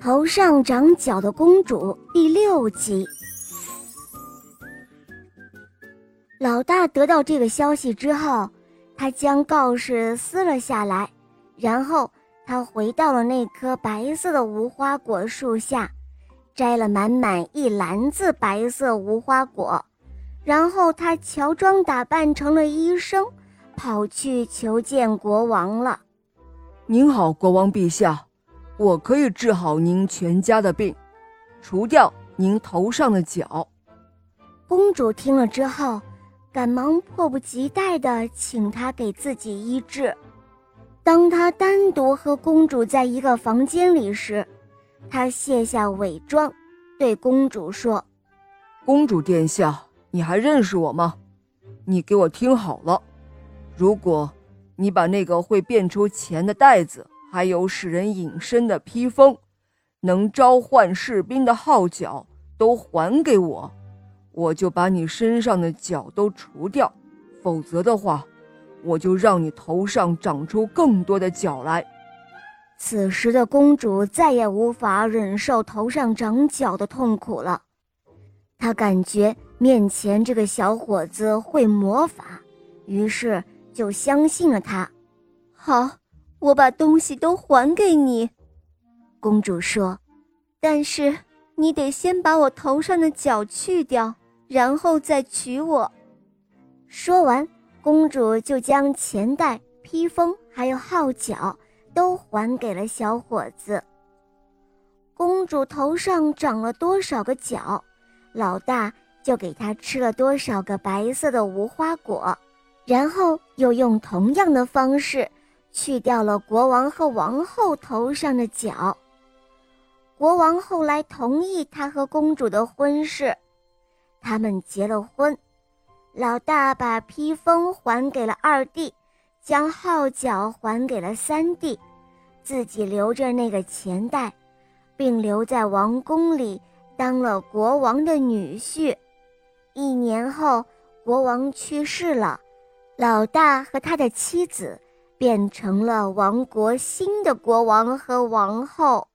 头上长角的公主第六集。老大得到这个消息之后，他将告示撕了下来，然后他回到了那棵白色的无花果树下，摘了满满一篮子白色无花果，然后他乔装打扮成了医生，跑去求见国王了。您好，国王陛下。我可以治好您全家的病，除掉您头上的角。公主听了之后，赶忙迫不及待地请他给自己医治。当他单独和公主在一个房间里时，他卸下伪装，对公主说：“公主殿下，你还认识我吗？你给我听好了，如果你把那个会变出钱的袋子。”还有使人隐身的披风，能召唤士兵的号角，都还给我，我就把你身上的角都除掉；否则的话，我就让你头上长出更多的角来。此时的公主再也无法忍受头上长角的痛苦了，她感觉面前这个小伙子会魔法，于是就相信了他。好。我把东西都还给你，公主说：“但是你得先把我头上的角去掉，然后再娶我。”说完，公主就将钱袋、披风还有号角都还给了小伙子。公主头上长了多少个角，老大就给她吃了多少个白色的无花果，然后又用同样的方式。去掉了国王和王后头上的角。国王后来同意他和公主的婚事，他们结了婚。老大把披风还给了二弟，将号角还给了三弟，自己留着那个钱袋，并留在王宫里当了国王的女婿。一年后，国王去世了，老大和他的妻子。变成了王国新的国王和王后。